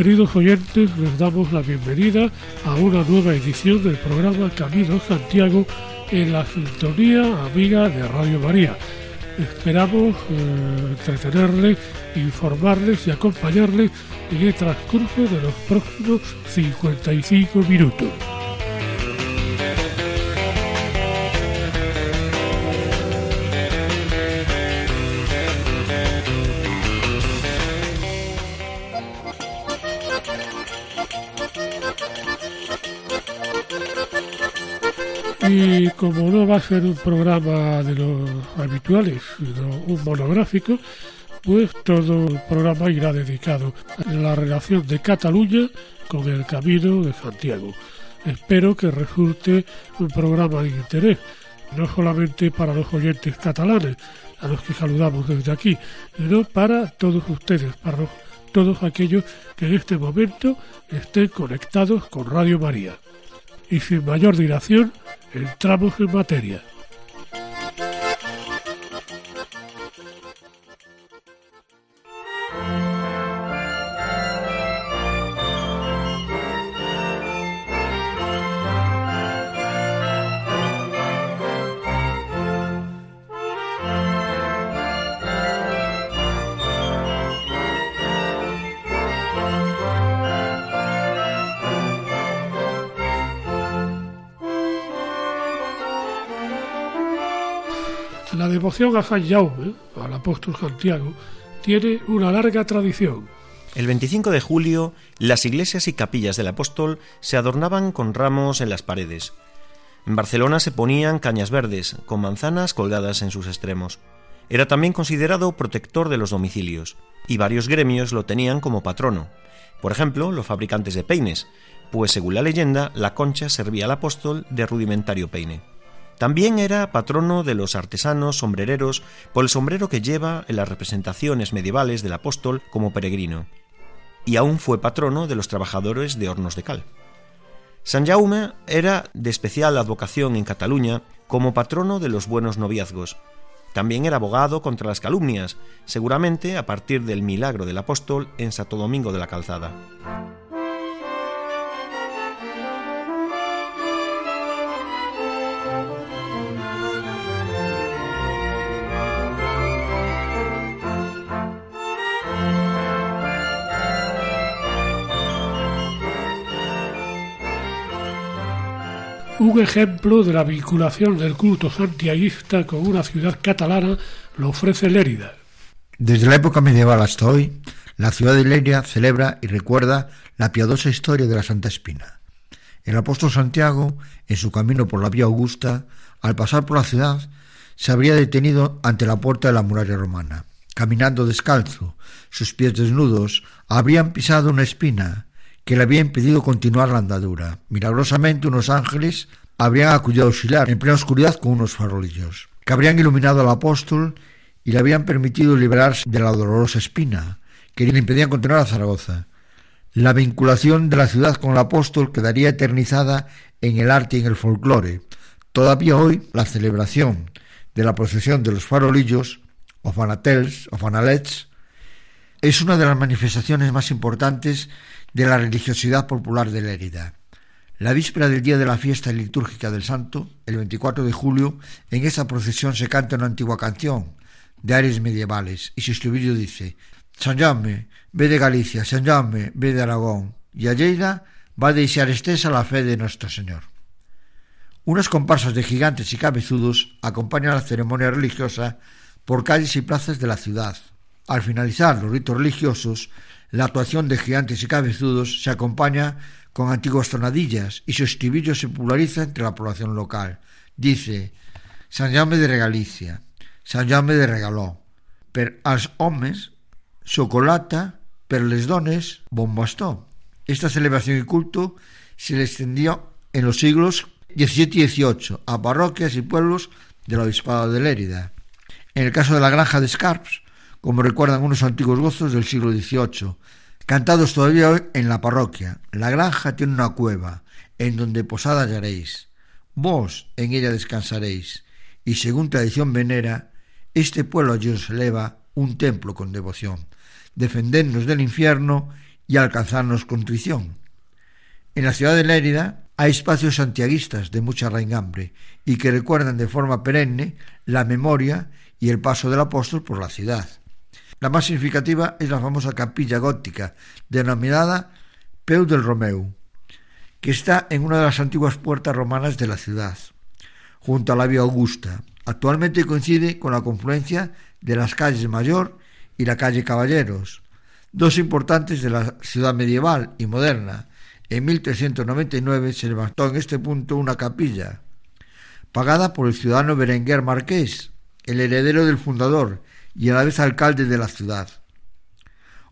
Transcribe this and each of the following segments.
Queridos oyentes, les damos la bienvenida a una nueva edición del programa Camino Santiago en la sintonía amiga de Radio María. Esperamos eh, entretenerles, informarles y acompañarles en el transcurso de los próximos 55 minutos. Ser un programa de los habituales, un monográfico, pues todo el programa irá dedicado a la relación de Cataluña con el Camino de Santiago. Espero que resulte un programa de interés, no solamente para los oyentes catalanes, a los que saludamos desde aquí, sino para todos ustedes, para todos aquellos que en este momento estén conectados con Radio María. Y sin mayor dilación, entramos en materia. Devoción a San Jaume, al apóstol Santiago, tiene una larga tradición. El 25 de julio, las iglesias y capillas del apóstol se adornaban con ramos en las paredes. En Barcelona se ponían cañas verdes, con manzanas colgadas en sus extremos. Era también considerado protector de los domicilios, y varios gremios lo tenían como patrono. Por ejemplo, los fabricantes de peines, pues según la leyenda, la concha servía al apóstol de rudimentario peine. También era patrono de los artesanos sombrereros por el sombrero que lleva en las representaciones medievales del apóstol como peregrino. Y aún fue patrono de los trabajadores de hornos de cal. San Jaume era de especial advocación en Cataluña como patrono de los buenos noviazgos. También era abogado contra las calumnias, seguramente a partir del milagro del apóstol en Santo Domingo de la Calzada. Un ejemplo de la vinculación del culto santiaguista con una ciudad catalana lo ofrece Lérida. Desde la época medieval hasta hoy, la ciudad de Lérida celebra y recuerda la piadosa historia de la Santa Espina. El apóstol Santiago, en su camino por la vía Augusta, al pasar por la ciudad, se habría detenido ante la puerta de la muralla romana. Caminando descalzo, sus pies desnudos, habrían pisado una espina que le había impedido continuar la andadura. Milagrosamente unos ángeles habrían acudido a auxiliar en plena oscuridad con unos farolillos, que habrían iluminado al apóstol y le habían permitido liberarse de la dolorosa espina que le impedían continuar a Zaragoza. La vinculación de la ciudad con el apóstol quedaría eternizada en el arte y en el folclore. Todavía hoy la celebración de la procesión de los farolillos, o fanatels, o fanalets, es una de las manifestaciones más importantes de la religiosidad popular de Lérida. La víspera del día de la fiesta litúrgica del Santo, el 24 de julio, en esa procesión se canta una antigua canción de aires medievales y su estribillo dice San Jaume, ve de Galicia, San Jaume, ve de Aragón, y a Lleida va a desear estesa la fe de nuestro Señor. Unas comparsas de gigantes y cabezudos acompañan la ceremonia religiosa por calles y plazas de la ciudad. Al finalizar los ritos religiosos, la actuación de gigantes y cabezudos se acompaña con antiguas tonadillas y su estribillo se populariza entre la población local. Dice San Jaume de Regalicia, San Jaume de Regaló, per als homes xocolata, per les dones bon bastó. Esta celebración y culto se le extendió en los siglos XVII y XVIII a parroquias y pueblos del obispado de Lérida. En el caso de la granja de Scarps, como recuerdan unos antiguos gozos del siglo XVIII, cantados todavía hoy en la parroquia. La granja tiene una cueva, en donde posada hallaréis. Vos en ella descansaréis, y según tradición venera, este pueblo allí os eleva un templo con devoción, defendernos del infierno y alcanzarnos contrición. En la ciudad de Lérida hay espacios santiaguistas de mucha raigambre y que recuerdan de forma perenne la memoria y el paso del apóstol por la ciudad. La más significativa es la famosa capilla gótica, denominada Peu del Romeu, que está en una de las antiguas puertas romanas de la ciudad, junto a la Vía Augusta. Actualmente coincide con la confluencia de las calles Mayor y la calle Caballeros, dos importantes de la ciudad medieval y moderna. En 1399 se levantó en este punto una capilla, pagada por el ciudadano Berenguer Marqués, el heredero del fundador y a la vez alcalde de la ciudad.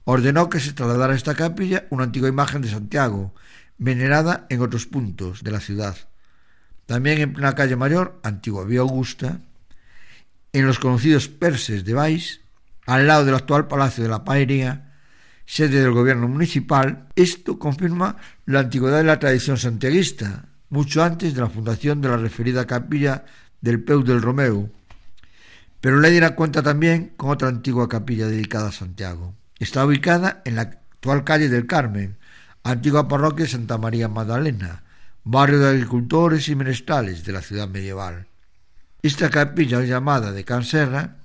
Ordenó que se trasladara a esta capilla una antigua imagen de Santiago, venerada en otros puntos de la ciudad. También en plena calle mayor, antigua Vía Augusta, en los conocidos perses de Baix, al lado del actual Palacio de la Paería, sede del gobierno municipal, esto confirma la antigüedad de la tradición santiaguista, mucho antes de la fundación de la referida capilla del Peu del Romeu, pero Lérida cuenta también con otra antigua capilla dedicada a Santiago. Está ubicada en la actual calle del Carmen, antigua parroquia de Santa María Magdalena, barrio de agricultores y menestrales de la ciudad medieval. Esta capilla llamada de Canserra,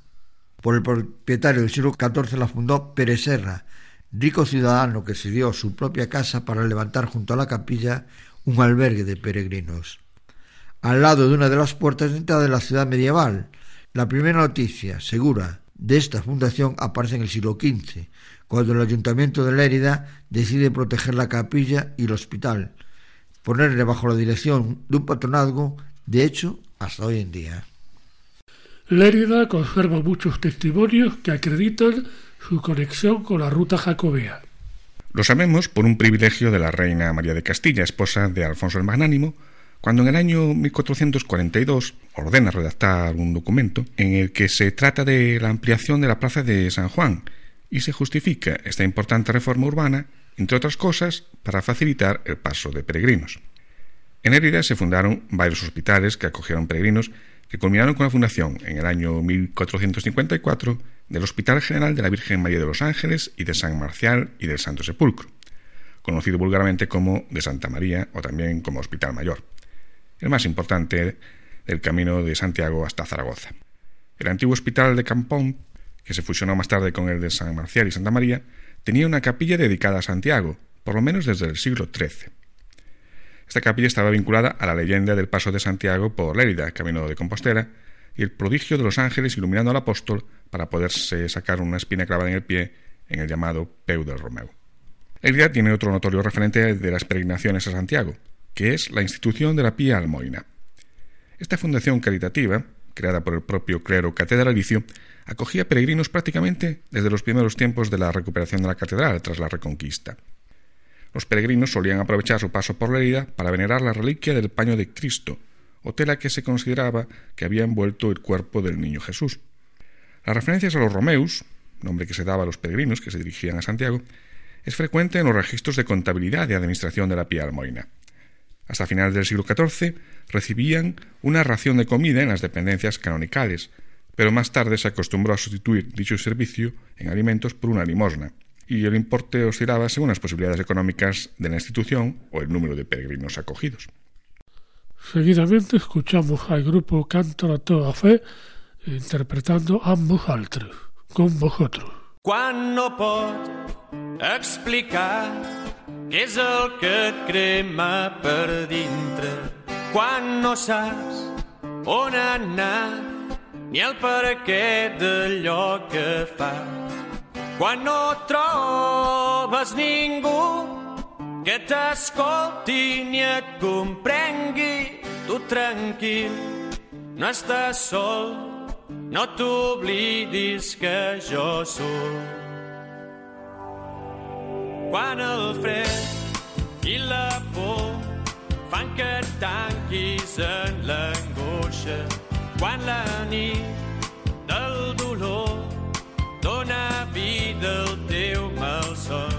por el propietario del siglo XIV la fundó Pérez Serra, rico ciudadano que se dio su propia casa para levantar junto a la capilla un albergue de peregrinos. Al lado de una de las puertas de entrada de la ciudad medieval, la primera noticia segura de esta fundación aparece en el siglo XV, cuando el ayuntamiento de Lérida decide proteger la capilla y el hospital, ponerle bajo la dirección de un patronazgo, de hecho, hasta hoy en día. Lérida conserva muchos testimonios que acreditan su conexión con la ruta jacobea. Lo sabemos por un privilegio de la reina María de Castilla, esposa de Alfonso el Magnánimo, cuando en el año 1442 ordena redactar un documento en el que se trata de la ampliación de la plaza de San Juan y se justifica esta importante reforma urbana, entre otras cosas, para facilitar el paso de peregrinos. En Érida se fundaron varios hospitales que acogieron peregrinos que culminaron con la fundación en el año 1454 del Hospital General de la Virgen María de los Ángeles y de San Marcial y del Santo Sepulcro, conocido vulgarmente como de Santa María o también como Hospital Mayor el más importante del camino de Santiago hasta Zaragoza. El antiguo hospital de Campón, que se fusionó más tarde con el de San Marcial y Santa María, tenía una capilla dedicada a Santiago, por lo menos desde el siglo XIII. Esta capilla estaba vinculada a la leyenda del paso de Santiago por Lérida, camino de Compostela, y el prodigio de los ángeles iluminando al apóstol para poderse sacar una espina clavada en el pie en el llamado Peu del Romeu. Lérida tiene otro notorio referente de las peregrinaciones a Santiago, que es la institución de la Pía Almoina. Esta fundación caritativa, creada por el propio clero catedralicio, acogía peregrinos prácticamente desde los primeros tiempos de la recuperación de la catedral tras la Reconquista. Los peregrinos solían aprovechar su paso por la herida para venerar la reliquia del paño de Cristo, o tela que se consideraba que había envuelto el cuerpo del niño Jesús. Las referencias a los Romeus, nombre que se daba a los peregrinos que se dirigían a Santiago, es frecuente en los registros de contabilidad y administración de la Pía Almoina. Hasta finales del siglo XIV recibían una ración de comida en las dependencias canonicales, pero más tarde se acostumbró a sustituir dicho servicio en alimentos por una limosna, y el importe oscilaba según las posibilidades económicas de la institución o el número de peregrinos acogidos. Seguidamente escuchamos al grupo Canto a toda fe interpretando ambos altres, con vosotros. Cuando explicar què és el que et crema per dintre quan no saps on anar ni el per què d'allò que fa. Quan no trobes ningú que t'escolti ni et comprengui, tu tranquil, no estàs sol, no t'oblidis que jo sóc quan el fred i la por fan que et tanquis en l'angoixa quan la nit del dolor dona vida al teu malson.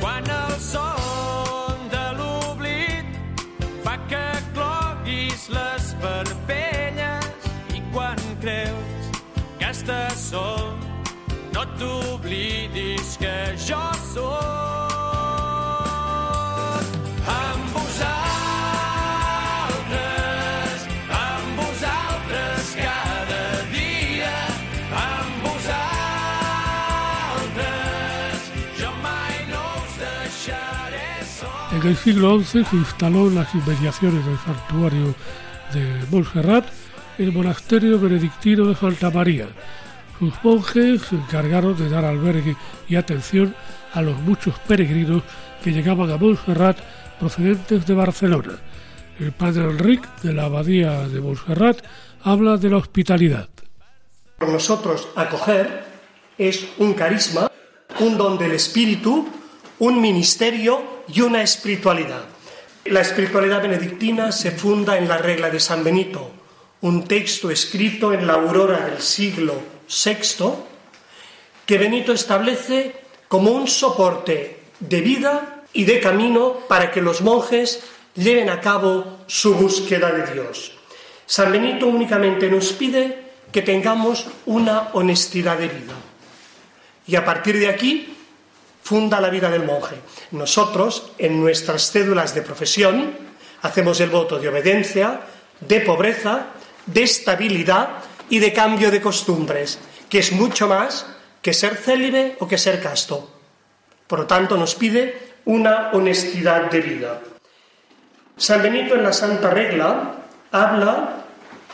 Quan el son de l'oblit fa que cloguis les parpelles En el siglo XI se instaló en las inmediaciones del santuario de Montserrat el monasterio benedictino de Santa María. Sus monjes se encargaron de dar albergue y atención a los muchos peregrinos que llegaban a Montserrat procedentes de Barcelona. El padre Enric de la abadía de Montserrat habla de la hospitalidad. Por nosotros acoger es un carisma, un don del espíritu, un ministerio y una espiritualidad. La espiritualidad benedictina se funda en la regla de San Benito, un texto escrito en la aurora del siglo VI que Benito establece como un soporte de vida y de camino para que los monjes lleven a cabo su búsqueda de Dios. San Benito únicamente nos pide que tengamos una honestidad de vida. Y a partir de aquí funda la vida del monje. Nosotros, en nuestras cédulas de profesión, hacemos el voto de obediencia, de pobreza, de estabilidad y de cambio de costumbres, que es mucho más que ser célibe o que ser casto. Por lo tanto, nos pide una honestidad de vida. San Benito en la Santa Regla habla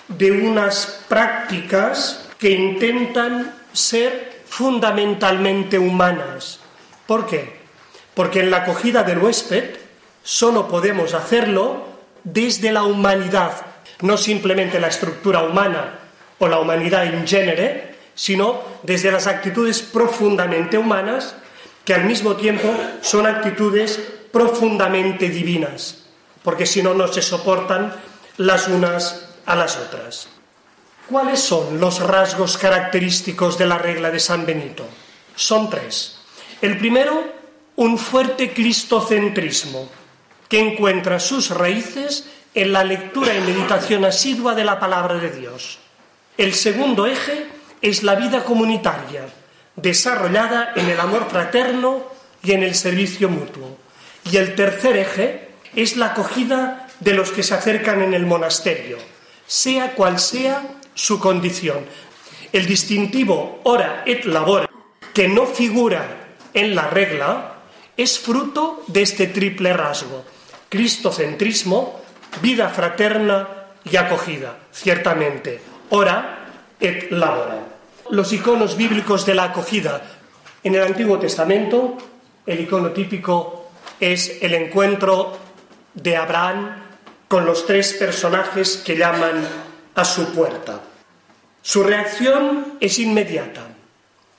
de unas prácticas que intentan ser fundamentalmente humanas. ¿Por qué? Porque en la acogida del huésped solo podemos hacerlo desde la humanidad, no simplemente la estructura humana o la humanidad en género, sino desde las actitudes profundamente humanas que al mismo tiempo son actitudes profundamente divinas, porque si no, no se soportan las unas a las otras. ¿Cuáles son los rasgos característicos de la regla de San Benito? Son tres. El primero, un fuerte cristocentrismo, que encuentra sus raíces en la lectura y meditación asidua de la palabra de Dios. El segundo eje es la vida comunitaria, desarrollada en el amor fraterno y en el servicio mutuo. Y el tercer eje es la acogida de los que se acercan en el monasterio, sea cual sea su condición. El distintivo hora et labora, que no figura en la regla, es fruto de este triple rasgo, cristocentrismo, vida fraterna y acogida, ciertamente, hora et labora. Los iconos bíblicos de la acogida. En el Antiguo Testamento, el icono típico es el encuentro de Abraham con los tres personajes que llaman a su puerta. Su reacción es inmediata.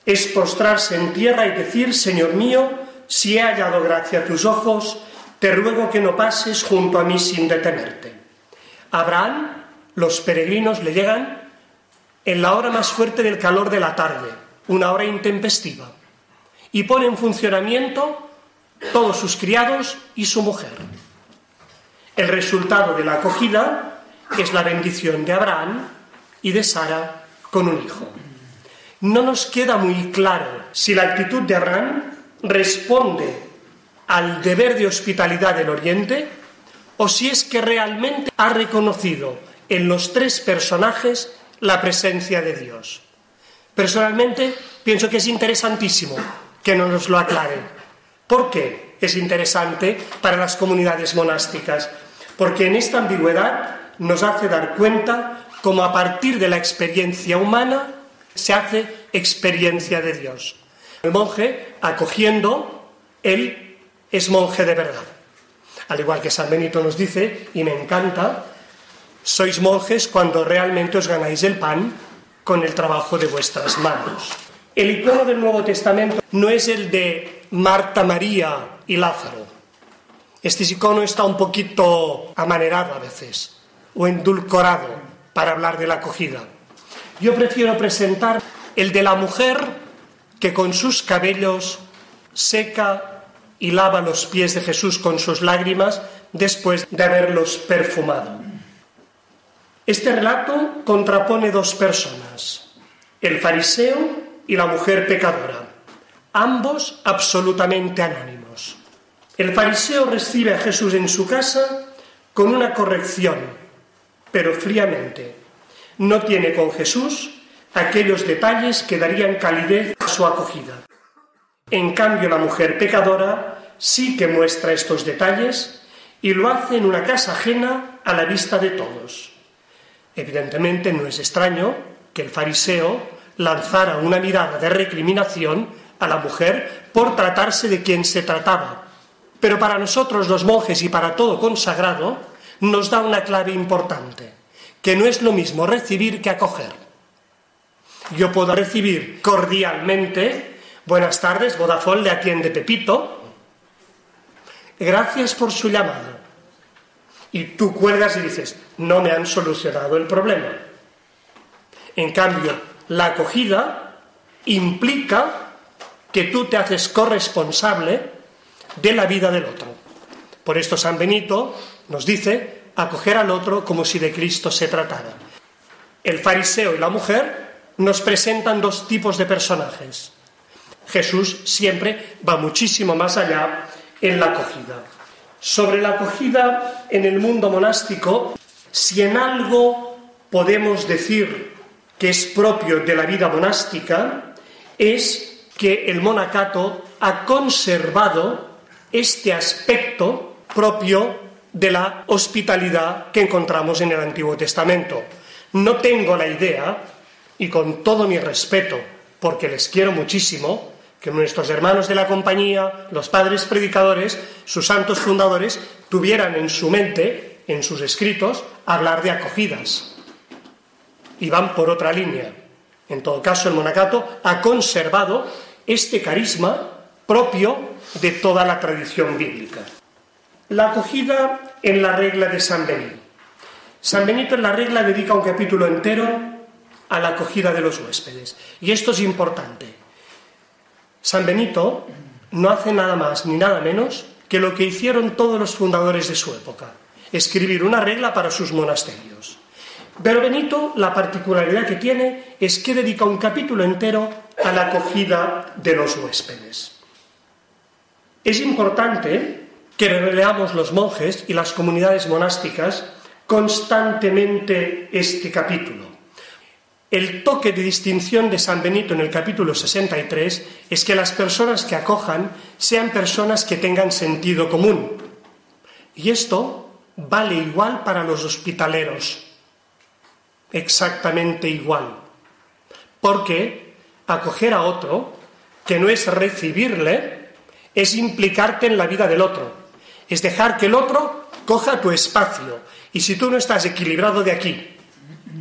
Es postrarse en tierra y decir, Señor mío, si he hallado gracia a tus ojos, te ruego que no pases junto a mí sin detenerte. Abraham, los peregrinos le llegan en la hora más fuerte del calor de la tarde, una hora intempestiva, y pone en funcionamiento todos sus criados y su mujer. El resultado de la acogida es la bendición de Abraham y de Sara con un hijo. No nos queda muy claro si la actitud de Abraham responde al deber de hospitalidad del Oriente o si es que realmente ha reconocido en los tres personajes la presencia de Dios. Personalmente pienso que es interesantísimo que nos lo aclaren. ¿Por qué es interesante para las comunidades monásticas? Porque en esta ambigüedad nos hace dar cuenta cómo a partir de la experiencia humana se hace experiencia de Dios. El monje, acogiendo, él es monje de verdad. Al igual que San Benito nos dice, y me encanta, sois monjes cuando realmente os ganáis el pan con el trabajo de vuestras manos. El icono del Nuevo Testamento no es el de Marta, María y Lázaro. Este icono está un poquito amanerado a veces o endulcorado para hablar de la acogida. Yo prefiero presentar el de la mujer que con sus cabellos seca y lava los pies de Jesús con sus lágrimas después de haberlos perfumado. Este relato contrapone dos personas, el fariseo y la mujer pecadora, ambos absolutamente anónimos. El fariseo recibe a Jesús en su casa con una corrección, pero fríamente. No tiene con Jesús aquellos detalles que darían calidez a su acogida. En cambio, la mujer pecadora sí que muestra estos detalles y lo hace en una casa ajena a la vista de todos. Evidentemente no es extraño que el fariseo lanzara una mirada de recriminación a la mujer por tratarse de quien se trataba. Pero para nosotros los monjes y para todo consagrado nos da una clave importante, que no es lo mismo recibir que acoger. Yo puedo recibir cordialmente, buenas tardes, Vodafone le atiende Pepito, gracias por su llamada. Y tú cuelgas y dices, no me han solucionado el problema. En cambio, la acogida implica que tú te haces corresponsable de la vida del otro. Por esto San Benito nos dice acoger al otro como si de Cristo se tratara. El fariseo y la mujer nos presentan dos tipos de personajes. Jesús siempre va muchísimo más allá en la acogida. Sobre la acogida en el mundo monástico, si en algo podemos decir que es propio de la vida monástica, es que el monacato ha conservado este aspecto propio de la hospitalidad que encontramos en el Antiguo Testamento. No tengo la idea, y con todo mi respeto, porque les quiero muchísimo, que nuestros hermanos de la compañía, los padres predicadores, sus santos fundadores, tuvieran en su mente, en sus escritos, hablar de acogidas. Y van por otra línea. En todo caso, el monacato ha conservado este carisma propio de toda la tradición bíblica. La acogida en la regla de San Benito. San Benito en la regla dedica un capítulo entero a la acogida de los huéspedes. Y esto es importante. San Benito no hace nada más ni nada menos que lo que hicieron todos los fundadores de su época, escribir una regla para sus monasterios. Pero Benito, la particularidad que tiene es que dedica un capítulo entero a la acogida de los huéspedes. Es importante que releamos los monjes y las comunidades monásticas constantemente este capítulo. El toque de distinción de San Benito en el capítulo 63 es que las personas que acojan sean personas que tengan sentido común. Y esto vale igual para los hospitaleros, exactamente igual. Porque acoger a otro, que no es recibirle, es implicarte en la vida del otro, es dejar que el otro coja tu espacio. Y si tú no estás equilibrado de aquí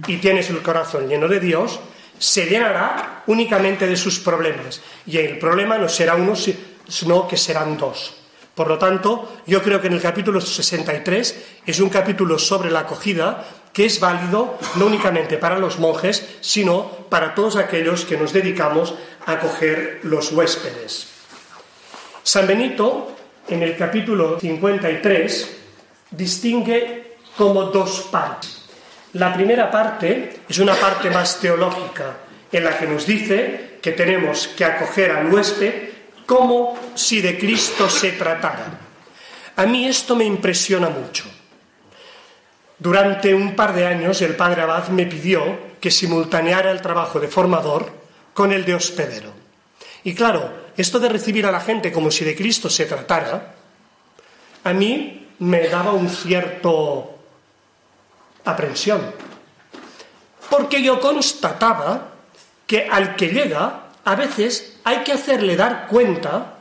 y tienes el corazón lleno de Dios, se llenará únicamente de sus problemas. Y el problema no será uno, sino que serán dos. Por lo tanto, yo creo que en el capítulo 63 es un capítulo sobre la acogida que es válido no únicamente para los monjes, sino para todos aquellos que nos dedicamos a acoger los huéspedes. San Benito, en el capítulo 53, distingue como dos partes. La primera parte es una parte más teológica, en la que nos dice que tenemos que acoger al huésped como si de Cristo se tratara. A mí esto me impresiona mucho. Durante un par de años el padre Abad me pidió que simultaneara el trabajo de formador con el de hospedero. Y claro, esto de recibir a la gente como si de Cristo se tratara, a mí me daba un cierto aprensión. Porque yo constataba que al que llega, a veces hay que hacerle dar cuenta,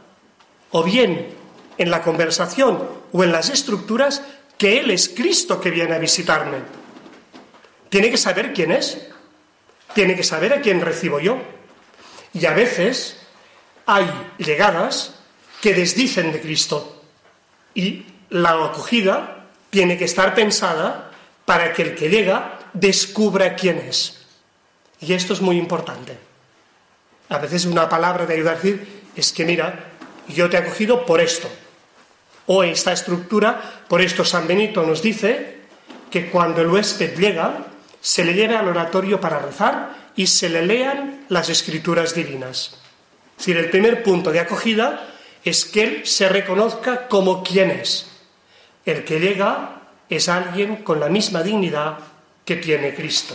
o bien en la conversación o en las estructuras, que Él es Cristo que viene a visitarme. Tiene que saber quién es, tiene que saber a quién recibo yo. Y a veces hay llegadas que desdicen de Cristo y la acogida tiene que estar pensada para que el que llega descubra quién es. Y esto es muy importante. A veces una palabra de ayuda a decir es que mira, yo te he acogido por esto. O esta estructura, por esto San Benito nos dice que cuando el huésped llega, se le lleve al oratorio para rezar y se le lean las escrituras divinas. Es decir, el primer punto de acogida es que él se reconozca como quien es. El que llega es alguien con la misma dignidad que tiene Cristo.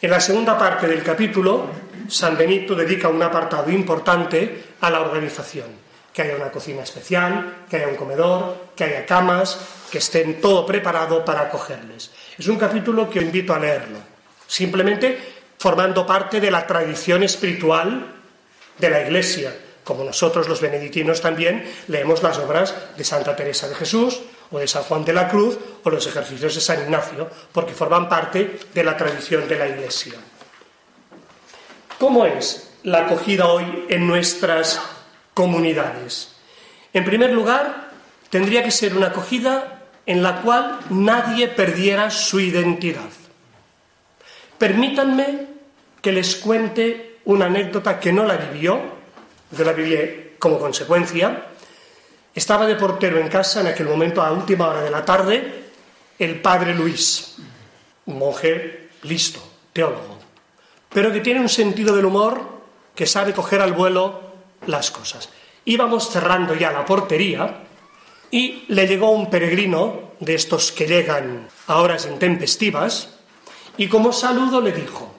En la segunda parte del capítulo, San Benito dedica un apartado importante a la organización. Que haya una cocina especial, que haya un comedor, que haya camas, que estén todo preparado para acogerles. Es un capítulo que invito a leerlo, simplemente formando parte de la tradición espiritual de la Iglesia, como nosotros los benedictinos también leemos las obras de Santa Teresa de Jesús o de San Juan de la Cruz o los ejercicios de San Ignacio, porque forman parte de la tradición de la Iglesia. ¿Cómo es la acogida hoy en nuestras comunidades? En primer lugar, tendría que ser una acogida en la cual nadie perdiera su identidad. Permítanme que les cuente una anécdota que no la vivió, yo la viví como consecuencia. Estaba de portero en casa en aquel momento, a última hora de la tarde, el padre Luis, un monje listo, teólogo, pero que tiene un sentido del humor que sabe coger al vuelo las cosas. Íbamos cerrando ya la portería y le llegó un peregrino de estos que llegan a horas intempestivas y como saludo le dijo,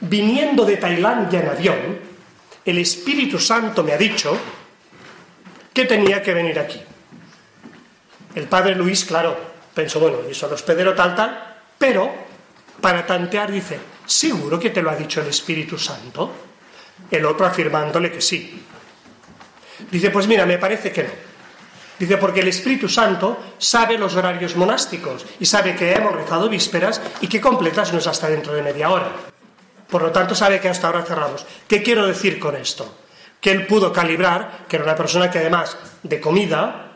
viniendo de Tailandia en avión, el Espíritu Santo me ha dicho que tenía que venir aquí. El padre Luis, claro, pensó, bueno, y son hospedero tal, tal, pero para tantear dice, ¿seguro que te lo ha dicho el Espíritu Santo? El otro afirmándole que sí. Dice, pues mira, me parece que no. Dice, porque el Espíritu Santo sabe los horarios monásticos y sabe que hemos rezado vísperas y que completas no hasta dentro de media hora. Por lo tanto, sabe que hasta ahora cerramos. ¿Qué quiero decir con esto? Que él pudo calibrar, que era una persona que además de comida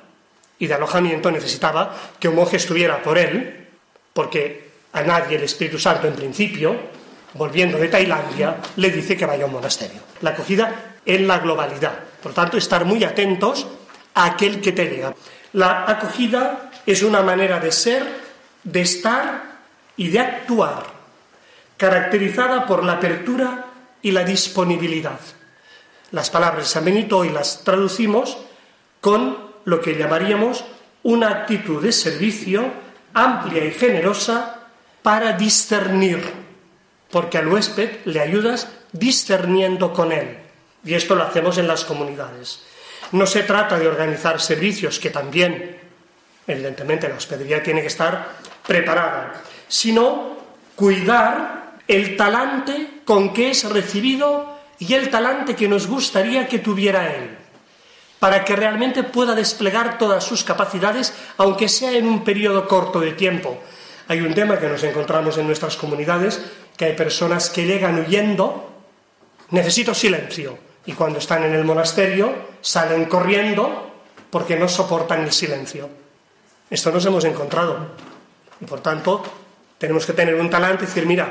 y de alojamiento necesitaba que un monje estuviera por él, porque a nadie el Espíritu Santo en principio, volviendo de Tailandia, le dice que vaya a un monasterio. La acogida en la globalidad. Por tanto, estar muy atentos a aquel que te llega. La acogida es una manera de ser, de estar y de actuar caracterizada por la apertura y la disponibilidad. Las palabras de San Benito hoy las traducimos con lo que llamaríamos una actitud de servicio amplia y generosa para discernir, porque al huésped le ayudas discerniendo con él. Y esto lo hacemos en las comunidades. No se trata de organizar servicios, que también, evidentemente, la hospedería tiene que estar preparada, sino cuidar el talante con que es recibido y el talante que nos gustaría que tuviera él, para que realmente pueda desplegar todas sus capacidades, aunque sea en un periodo corto de tiempo. Hay un tema que nos encontramos en nuestras comunidades, que hay personas que llegan huyendo, necesito silencio, y cuando están en el monasterio salen corriendo porque no soportan el silencio. Esto nos hemos encontrado. Y por tanto, tenemos que tener un talante y decir, mira,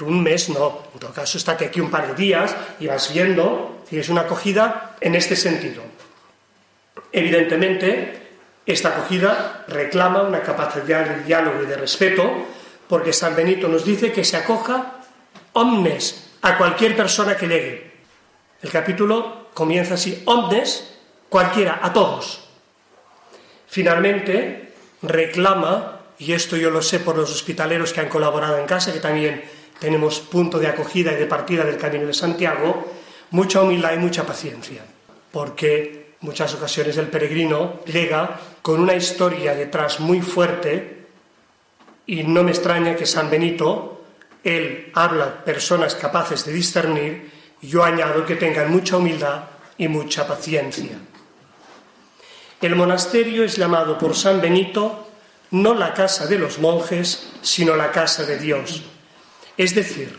un mes no, en todo caso estate aquí un par de días y vas viendo si es una acogida en este sentido. Evidentemente, esta acogida reclama una capacidad de diálogo y de respeto, porque San Benito nos dice que se acoja omnes a cualquier persona que llegue. El capítulo comienza así, omnes, cualquiera, a todos. Finalmente, reclama, y esto yo lo sé por los hospitaleros que han colaborado en casa, que también tenemos punto de acogida y de partida del Camino de Santiago, mucha humildad y mucha paciencia, porque muchas ocasiones el peregrino llega con una historia detrás muy fuerte y no me extraña que San Benito, él habla personas capaces de discernir, yo añado que tengan mucha humildad y mucha paciencia. El monasterio es llamado por San Benito no la casa de los monjes, sino la casa de Dios es decir,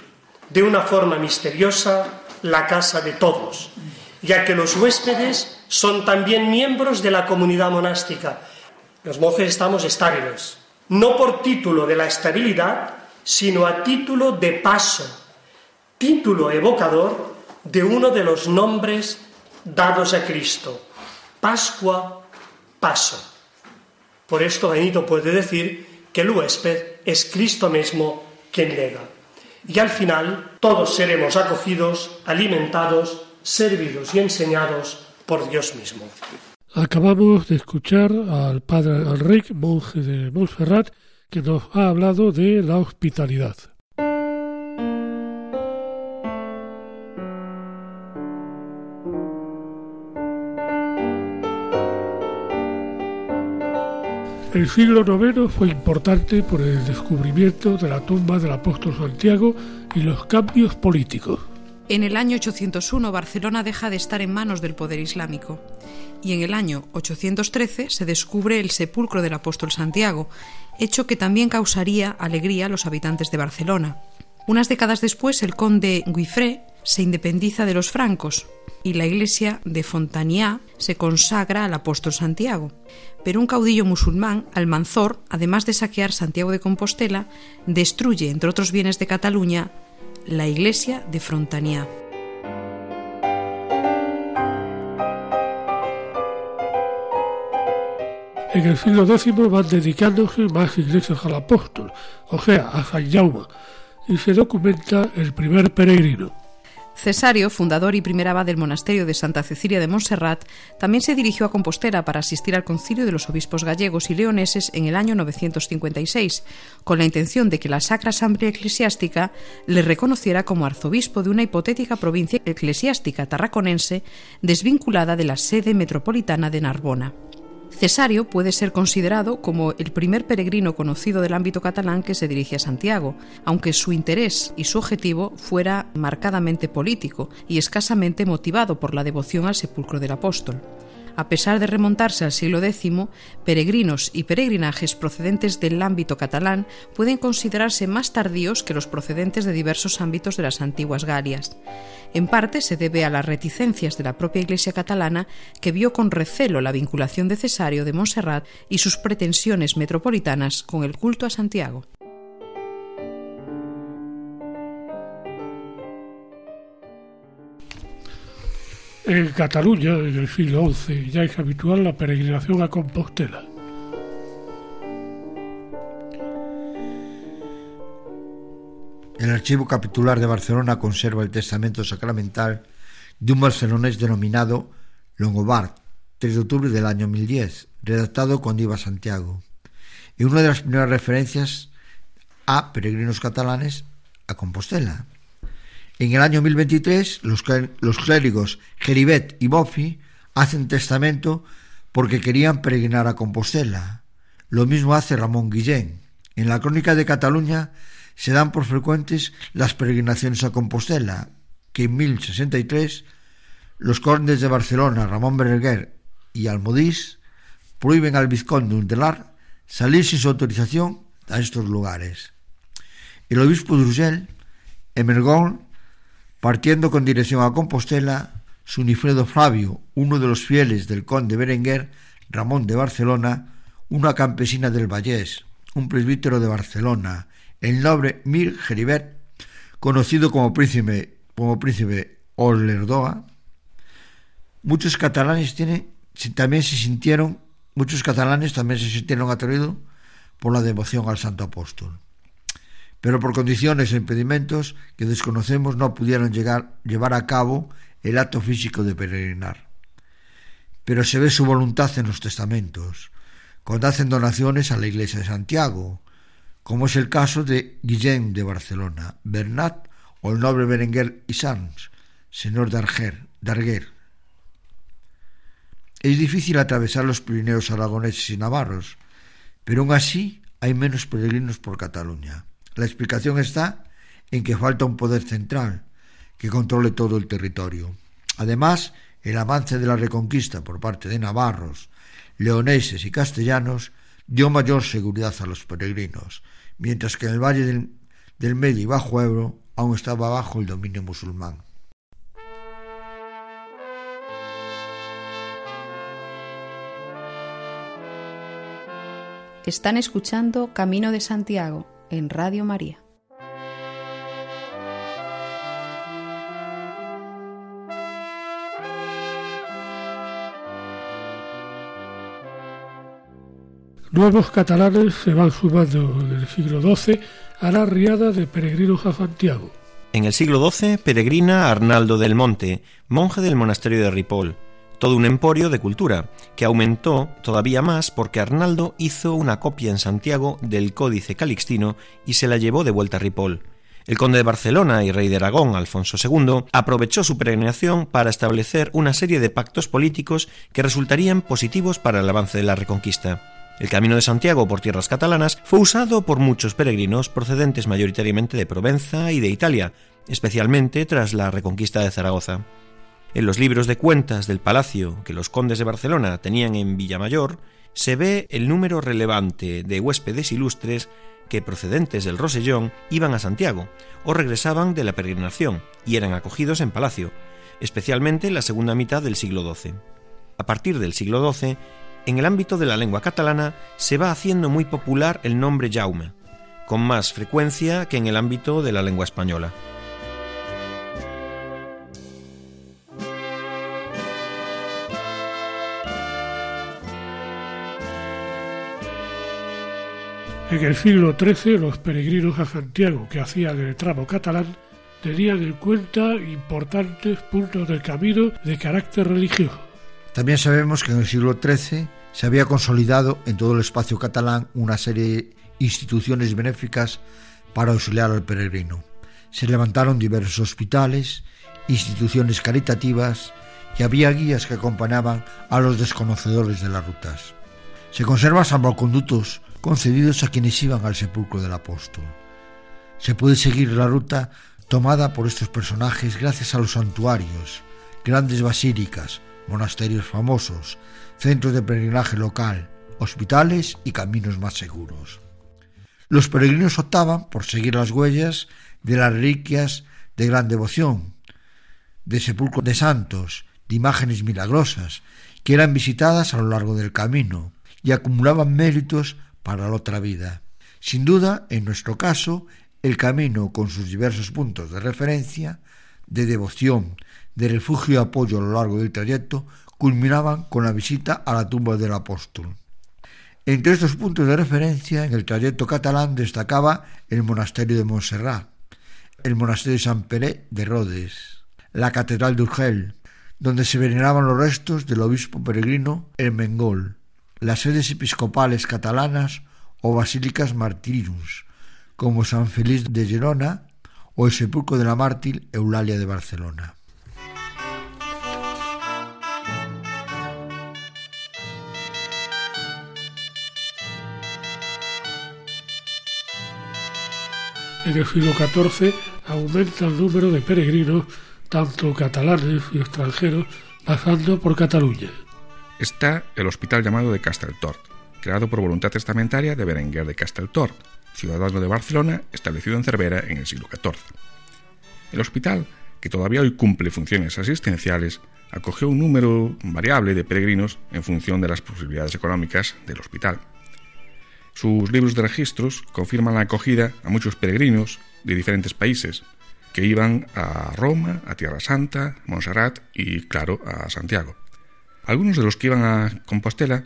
de una forma misteriosa, la casa de todos, ya que los huéspedes son también miembros de la comunidad monástica. Los monjes estamos estables, no por título de la estabilidad, sino a título de paso, título evocador de uno de los nombres dados a Cristo, Pascua, paso. Por esto Benito puede decir que el huésped es Cristo mismo quien llega. Y al final todos seremos acogidos, alimentados, servidos y enseñados por Dios mismo. Acabamos de escuchar al padre Enrique, monje de Montserrat, que nos ha hablado de la hospitalidad. El siglo IX fue importante por el descubrimiento de la tumba del apóstol Santiago y los cambios políticos. En el año 801 Barcelona deja de estar en manos del poder islámico y en el año 813 se descubre el sepulcro del apóstol Santiago, hecho que también causaría alegría a los habitantes de Barcelona. Unas décadas después el conde Guifré se independiza de los francos y la iglesia de Fontaniá se consagra al apóstol Santiago. Pero un caudillo musulmán, Almanzor, además de saquear Santiago de Compostela, destruye, entre otros bienes de Cataluña, la iglesia de Frontaniá. En el siglo X van dedicándose más iglesias al apóstol, o sea, a San Jaume, y se documenta el primer peregrino. Cesario, fundador y primer abad del monasterio de Santa Cecilia de Montserrat, también se dirigió a Compostela para asistir al concilio de los obispos gallegos y leoneses en el año 956, con la intención de que la Sacra Asamblea Eclesiástica le reconociera como arzobispo de una hipotética provincia eclesiástica tarraconense desvinculada de la sede metropolitana de Narbona. Cesario puede ser considerado como el primer peregrino conocido del ámbito catalán que se dirige a Santiago, aunque su interés y su objetivo fuera marcadamente político y escasamente motivado por la devoción al sepulcro del apóstol. A pesar de remontarse al siglo X, peregrinos y peregrinajes procedentes del ámbito catalán pueden considerarse más tardíos que los procedentes de diversos ámbitos de las antiguas Galias. En parte se debe a las reticencias de la propia Iglesia catalana, que vio con recelo la vinculación de Cesario de Montserrat y sus pretensiones metropolitanas con el culto a Santiago. En Cataluña, en el siglo XI, ya es habitual la peregrinación a Compostela. El Archivo Capitular de Barcelona conserva el testamento sacramental de un barcelonés denominado Longobard, 3 de octubre del año 1010, redactado cuando iba a Santiago, y una de las primeras referencias a peregrinos catalanes a Compostela. En el año 1023, los, los clérigos Geribet y Bofi hacen testamento porque querían peregrinar a Compostela. Lo mismo hace Ramón Guillén. En la Crónica de Cataluña se dan por frecuentes las peregrinaciones a Compostela, que en 1063 los condes de Barcelona, Ramón Berenguer y Almodís, prohíben al vizconde Untelar salir sin su autorización a estos lugares. El obispo de Urgel, Emergón, partiendo con dirección a Compostela, Sunifredo Flavio, uno de los fieles del conde Berenguer, Ramón de Barcelona, una campesina del Vallés, un presbítero de Barcelona, el noble Mir Geribert, conocido como príncipe, como príncipe muchos catalanes también se sintieron, muchos catalanes también se sintieron atraídos por la devoción al Santo Apóstol. Pero por condiciones e impedimentos que desconocemos no pudieron llegar, llevar a cabo el acto físico de peregrinar. Pero se ve su voluntad en los testamentos, cuando hacen donaciones a la iglesia de Santiago, como es el caso de Guillén de Barcelona, Bernat o el noble Berenguer y Sanz, señor de Arger, de Arguer. Es difícil atravesar los Pirineos aragoneses y navarros, pero aún así hay menos peregrinos por Cataluña. La explicación está en que falta un poder central que controle todo el territorio. Además, el avance de la reconquista por parte de navarros, leoneses y castellanos dio mayor seguridad a los peregrinos, mientras que en el valle del, del Medio y Bajo Ebro aún estaba bajo el dominio musulmán. Están escuchando Camino de Santiago en Radio María. Nuevos catalanes se van sumando en el siglo XII a la riada de peregrinos a Santiago. En el siglo XII peregrina Arnaldo del Monte, monje del monasterio de Ripoll, todo un emporio de cultura, que aumentó todavía más porque Arnaldo hizo una copia en Santiago del Códice Calixtino y se la llevó de vuelta a Ripoll. El conde de Barcelona y rey de Aragón, Alfonso II, aprovechó su peregrinación para establecer una serie de pactos políticos que resultarían positivos para el avance de la reconquista. El camino de Santiago por tierras catalanas fue usado por muchos peregrinos procedentes mayoritariamente de Provenza y de Italia, especialmente tras la reconquista de Zaragoza. En los libros de cuentas del palacio que los condes de Barcelona tenían en Villamayor, se ve el número relevante de huéspedes ilustres que procedentes del Rosellón iban a Santiago o regresaban de la peregrinación y eran acogidos en palacio, especialmente en la segunda mitad del siglo XII. A partir del siglo XII, en el ámbito de la lengua catalana se va haciendo muy popular el nombre Jaume, con más frecuencia que en el ámbito de la lengua española. En el siglo XIII, los peregrinos a Santiago que hacían el tramo catalán tenían en cuenta importantes puntos del camino de carácter religioso. También sabemos que en el siglo XIII se había consolidado en todo el espacio catalán una serie de instituciones benéficas para auxiliar al peregrino. Se levantaron diversos hospitales, instituciones caritativas y había guías que acompañaban a los desconocedores de las rutas. Se conservan salvoconductos concedidos a quienes iban al sepulcro del apóstol. Se puede seguir la ruta tomada por estos personajes gracias a los santuarios, grandes basílicas, monasterios famosos, centros de peregrinaje local, hospitales y caminos más seguros. Los peregrinos optaban por seguir las huellas de las reliquias de gran devoción, de sepulcros de santos, de imágenes milagrosas, que eran visitadas a lo largo del camino y acumulaban méritos para la otra vida. Sin duda, en nuestro caso, el camino con sus diversos puntos de referencia, de devoción, de refugio y apoyo a lo largo del trayecto, culminaban con la visita a la tumba del apóstol. Entre estos puntos de referencia, en el trayecto catalán destacaba el monasterio de Montserrat, el monasterio de San Pere de Rodes, la catedral de Urgel, donde se veneraban los restos del obispo peregrino Ermengol, las sedes episcopales catalanas o basílicas martirius, como San Feliz de Gerona o el sepulcro de la mártir Eulalia de Barcelona. En el siglo XIV aumenta el número de peregrinos, tanto catalanes y extranjeros, pasando por Cataluña. Está el hospital llamado de Casteltort, creado por voluntad testamentaria de Berenguer de Casteltort, ciudadano de Barcelona establecido en Cervera en el siglo XIV. El hospital, que todavía hoy cumple funciones asistenciales, acogió un número variable de peregrinos en función de las posibilidades económicas del hospital. Sus libros de registros confirman la acogida a muchos peregrinos de diferentes países que iban a Roma, a Tierra Santa, Montserrat y, claro, a Santiago. Algunos de los que iban a Compostela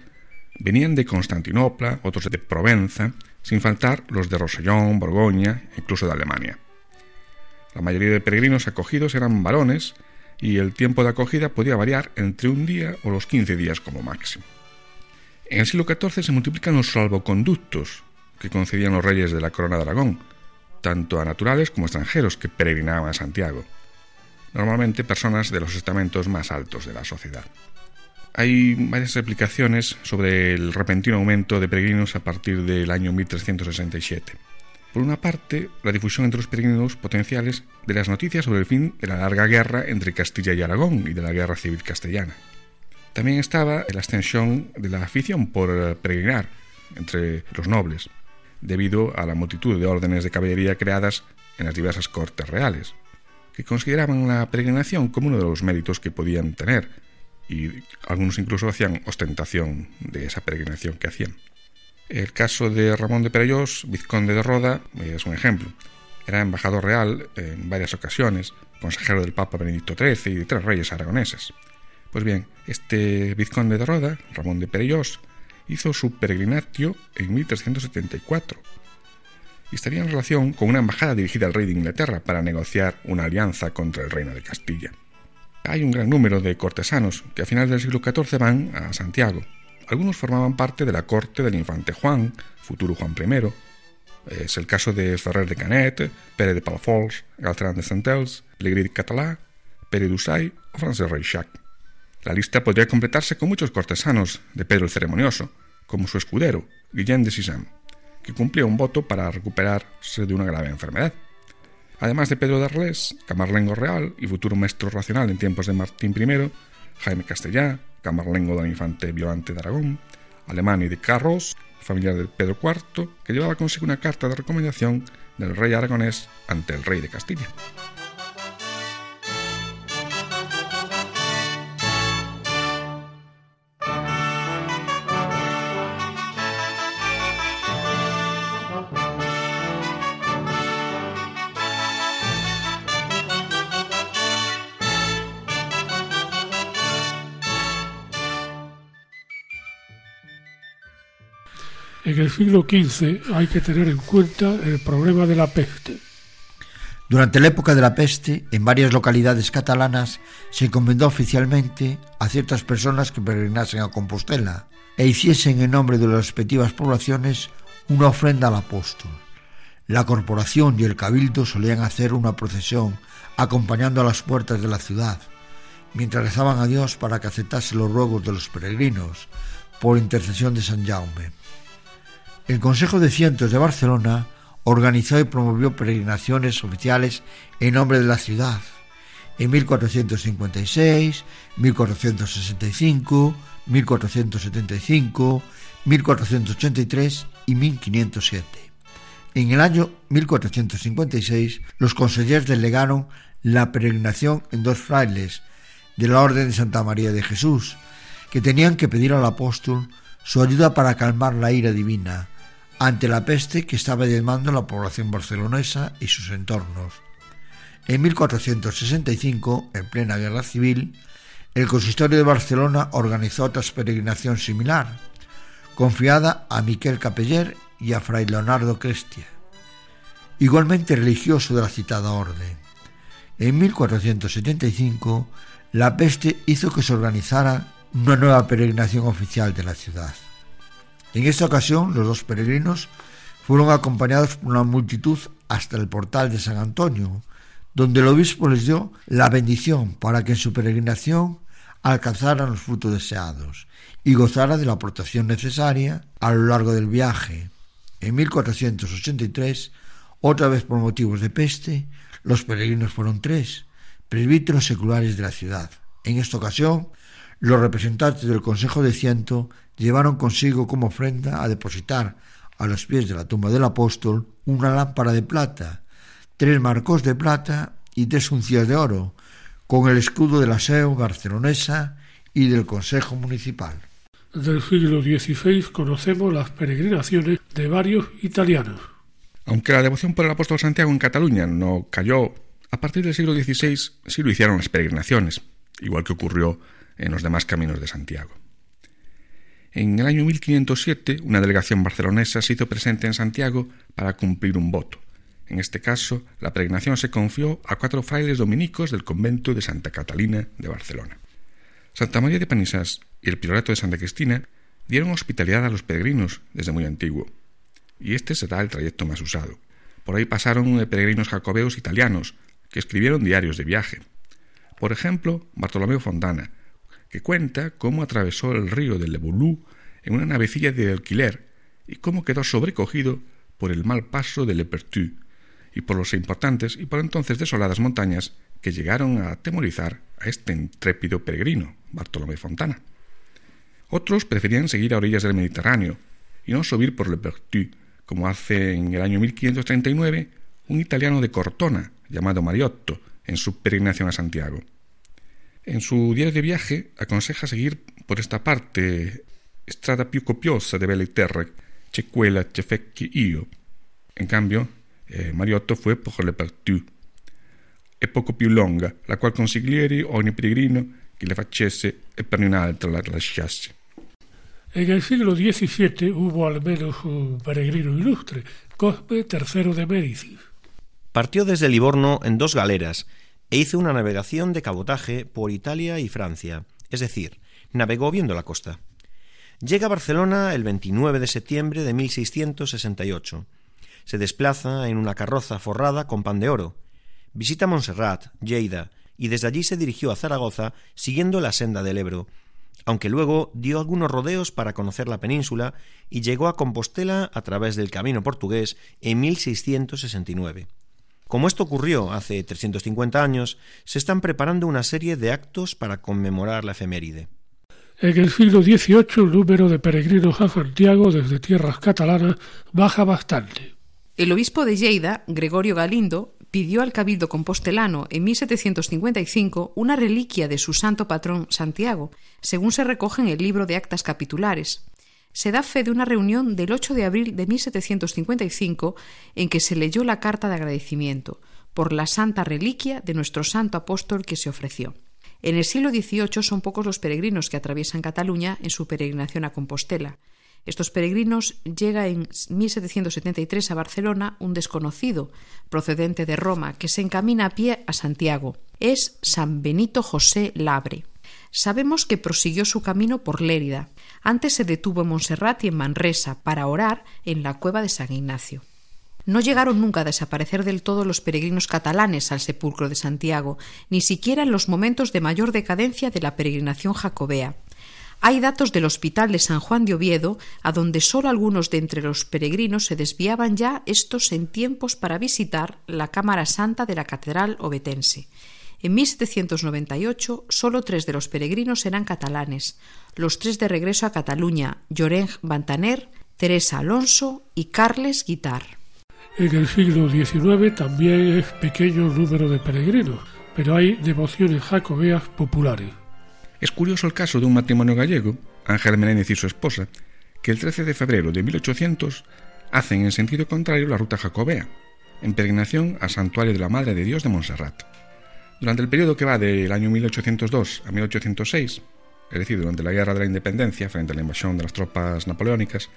venían de Constantinopla, otros de Provenza, sin faltar los de Rosellón, Borgoña, incluso de Alemania. La mayoría de peregrinos acogidos eran varones y el tiempo de acogida podía variar entre un día o los 15 días como máximo. En el siglo XIV se multiplican los salvoconductos que concedían los reyes de la corona de Aragón, tanto a naturales como extranjeros que peregrinaban a Santiago, normalmente personas de los estamentos más altos de la sociedad. Hay varias explicaciones sobre el repentino aumento de peregrinos a partir del año 1367. Por una parte, la difusión entre los peregrinos potenciales de las noticias sobre el fin de la larga guerra entre Castilla y Aragón y de la guerra civil castellana. También estaba la extensión de la afición por peregrinar entre los nobles, debido a la multitud de órdenes de caballería creadas en las diversas cortes reales, que consideraban la peregrinación como uno de los méritos que podían tener, y algunos incluso hacían ostentación de esa peregrinación que hacían. El caso de Ramón de Perellós, vizconde de Roda, es un ejemplo. Era embajador real en varias ocasiones, consejero del Papa Benedicto XIII y de tres reyes aragoneses. Pues bien, este vizconde de Roda, Ramón de Perellós, hizo su peregrinatio en 1374 y estaría en relación con una embajada dirigida al rey de Inglaterra para negociar una alianza contra el reino de Castilla. Hay un gran número de cortesanos que a finales del siglo XIV van a Santiago. Algunos formaban parte de la corte del infante Juan, futuro Juan I. Es el caso de Ferrer de Canet, Pere de Palafols, Galtrán de Santels, Pelegrí de Catalá, Pere d'Ussai o Francesc Reixac. La lista podría completarse con muchos cortesanos de Pedro el Ceremonioso, como su escudero, Guillén de Sisam, que cumplía un voto para recuperarse de una grave enfermedad. Además de Pedro de Arles, camarlengo real y futuro maestro racional en tiempos de Martín I, Jaime Castellá, camarlengo del infante Violante de Aragón, alemán y de Carros, familiar de Pedro IV, que llevaba consigo una carta de recomendación del rey aragonés ante el rey de Castilla. El siglo XV hay que tener en cuenta el problema de la peste. Durante la época de la peste, en varias localidades catalanas se encomendó oficialmente a ciertas personas que peregrinasen a Compostela e hiciesen en nombre de las respectivas poblaciones una ofrenda al apóstol. La corporación y el cabildo solían hacer una procesión acompañando a las puertas de la ciudad, mientras rezaban a Dios para que aceptase los ruegos de los peregrinos por intercesión de San Jaume. El Consejo de Cientos de Barcelona organizó y promovió peregrinaciones oficiales en nombre de la ciudad en 1456, 1465, 1475, 1483 y 1507. En el año 1456, los consejeros delegaron la peregrinación en dos frailes de la Orden de Santa María de Jesús, que tenían que pedir al apóstol su ayuda para calmar la ira divina ante la peste que estaba llamando la población barcelonesa y sus entornos. En 1465, en plena guerra civil, el consistorio de Barcelona organizó otra peregrinación similar, confiada a Miquel Capeller y a Fray Leonardo Crestia, igualmente religioso de la citada orden. En 1475, la peste hizo que se organizara una nueva peregrinación oficial de la ciudad. En esta ocasión, los dos peregrinos fueron acompañados por una multitud hasta el portal de San Antonio, donde el obispo les dio la bendición para que en su peregrinación alcanzaran los frutos deseados y gozara de la protección necesaria a lo largo del viaje. En 1483, otra vez por motivos de peste, los peregrinos fueron tres, presbíteros seculares de la ciudad. En esta ocasión, los representantes del Consejo de Ciento llevaron consigo como ofrenda a depositar a los pies de la tumba del apóstol una lámpara de plata, tres marcos de plata y tres uncías de oro, con el escudo de la SEO barcelonesa y del Consejo Municipal. Del siglo XVI conocemos las peregrinaciones de varios italianos. Aunque la devoción por el apóstol Santiago en Cataluña no cayó, a partir del siglo XVI sí lo hicieron las peregrinaciones, igual que ocurrió en los demás caminos de Santiago. En el año 1507, una delegación barcelonesa se hizo presente en Santiago para cumplir un voto. En este caso, la peregrinación se confió a cuatro frailes dominicos del convento de Santa Catalina de Barcelona. Santa María de Panisas y el priorato de Santa Cristina dieron hospitalidad a los peregrinos desde muy antiguo, y este será el trayecto más usado. Por ahí pasaron peregrinos jacobeos italianos que escribieron diarios de viaje. Por ejemplo, Bartolomeo Fontana, que cuenta cómo atravesó el río del Lebolú en una navecilla de alquiler y cómo quedó sobrecogido por el mal paso de Le Pertu y por los importantes y por entonces desoladas montañas que llegaron a atemorizar a este intrépido peregrino, Bartolomé Fontana. Otros preferían seguir a orillas del Mediterráneo y no subir por Le Pertu, como hace en el año 1539 un italiano de Cortona llamado Mariotto en su peregrinación a Santiago. En su diario de viaje aconseja seguir por esta parte, strada più copiosa de Belle Terre, c'è quella che fecchi io. En cambio, eh, Mariotto fue por le partout. È poco più lunga, la qual consiglieri ogni peregrino che le facesse e per un'altra la lasciasse. En el siglo XVII hubo al menos un peregrino ilustre, Cosme III de Médicis. Partió desde Livorno en dos galeras e hizo una navegación de cabotaje por Italia y Francia, es decir, navegó viendo la costa. Llega a Barcelona el 29 de septiembre de 1668. Se desplaza en una carroza forrada con pan de oro. Visita Montserrat, Lleida, y desde allí se dirigió a Zaragoza siguiendo la senda del Ebro, aunque luego dio algunos rodeos para conocer la península y llegó a Compostela a través del camino portugués en 1669. Como esto ocurrió hace 350 años, se están preparando una serie de actos para conmemorar la efeméride. En el siglo XVIII el número de peregrinos a Santiago desde tierras catalanas baja bastante. El obispo de Lleida, Gregorio Galindo, pidió al Cabildo Compostelano en 1755 una reliquia de su santo patrón Santiago, según se recoge en el libro de actas capitulares. Se da fe de una reunión del 8 de abril de 1755 en que se leyó la carta de agradecimiento por la santa reliquia de nuestro santo apóstol que se ofreció. En el siglo XVIII son pocos los peregrinos que atraviesan Cataluña en su peregrinación a Compostela. Estos peregrinos llega en 1773 a Barcelona un desconocido procedente de Roma que se encamina a pie a Santiago. Es San Benito José Labre. Sabemos que prosiguió su camino por Lérida. Antes se detuvo en Montserrat y en Manresa para orar en la cueva de San Ignacio. No llegaron nunca a desaparecer del todo los peregrinos catalanes al sepulcro de Santiago, ni siquiera en los momentos de mayor decadencia de la peregrinación jacobea. Hay datos del Hospital de San Juan de Oviedo, a donde sólo algunos de entre los peregrinos se desviaban ya estos en tiempos para visitar la Cámara Santa de la Catedral obetense. En 1798 sólo tres de los peregrinos eran catalanes, los tres de regreso a Cataluña, Llorenç Bantaner, Teresa Alonso y Carles Guitar. En el siglo XIX también es pequeño el número de peregrinos, pero hay devociones jacobeas populares. Es curioso el caso de un matrimonio gallego, Ángel Menéndez y su esposa, que el 13 de febrero de 1800 hacen en sentido contrario la ruta jacobea, en peregrinación al santuario de la Madre de Dios de Montserrat. Durante el periodo que va del año 1802 a 1806, es decir, durante la Guerra de la Independencia frente a la invasión de las tropas napoleónicas,